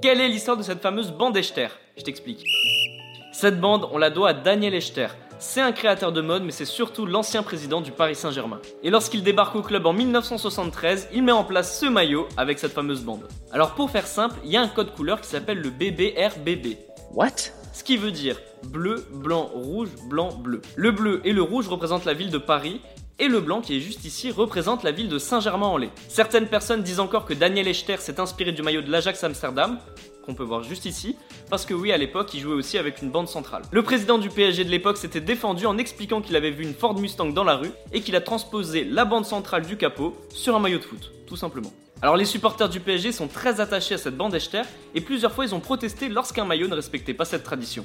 Quelle est l'histoire de cette fameuse bande Echter? Je t'explique. Cette bande, on la doit à Daniel Echter. C'est un créateur de mode, mais c'est surtout l'ancien président du Paris Saint-Germain. Et lorsqu'il débarque au club en 1973, il met en place ce maillot avec cette fameuse bande. Alors pour faire simple, il y a un code couleur qui s'appelle le BBRBB. What? Ce qui veut dire bleu, blanc, rouge, blanc, bleu. Le bleu et le rouge représentent la ville de Paris, et le blanc qui est juste ici représente la ville de Saint-Germain-en-Laye. Certaines personnes disent encore que Daniel Echter s'est inspiré du maillot de l'Ajax Amsterdam, qu'on peut voir juste ici, parce que oui, à l'époque, il jouait aussi avec une bande centrale. Le président du PSG de l'époque s'était défendu en expliquant qu'il avait vu une Ford Mustang dans la rue et qu'il a transposé la bande centrale du capot sur un maillot de foot, tout simplement. Alors les supporters du PSG sont très attachés à cette bande Echter et plusieurs fois ils ont protesté lorsqu'un maillot ne respectait pas cette tradition.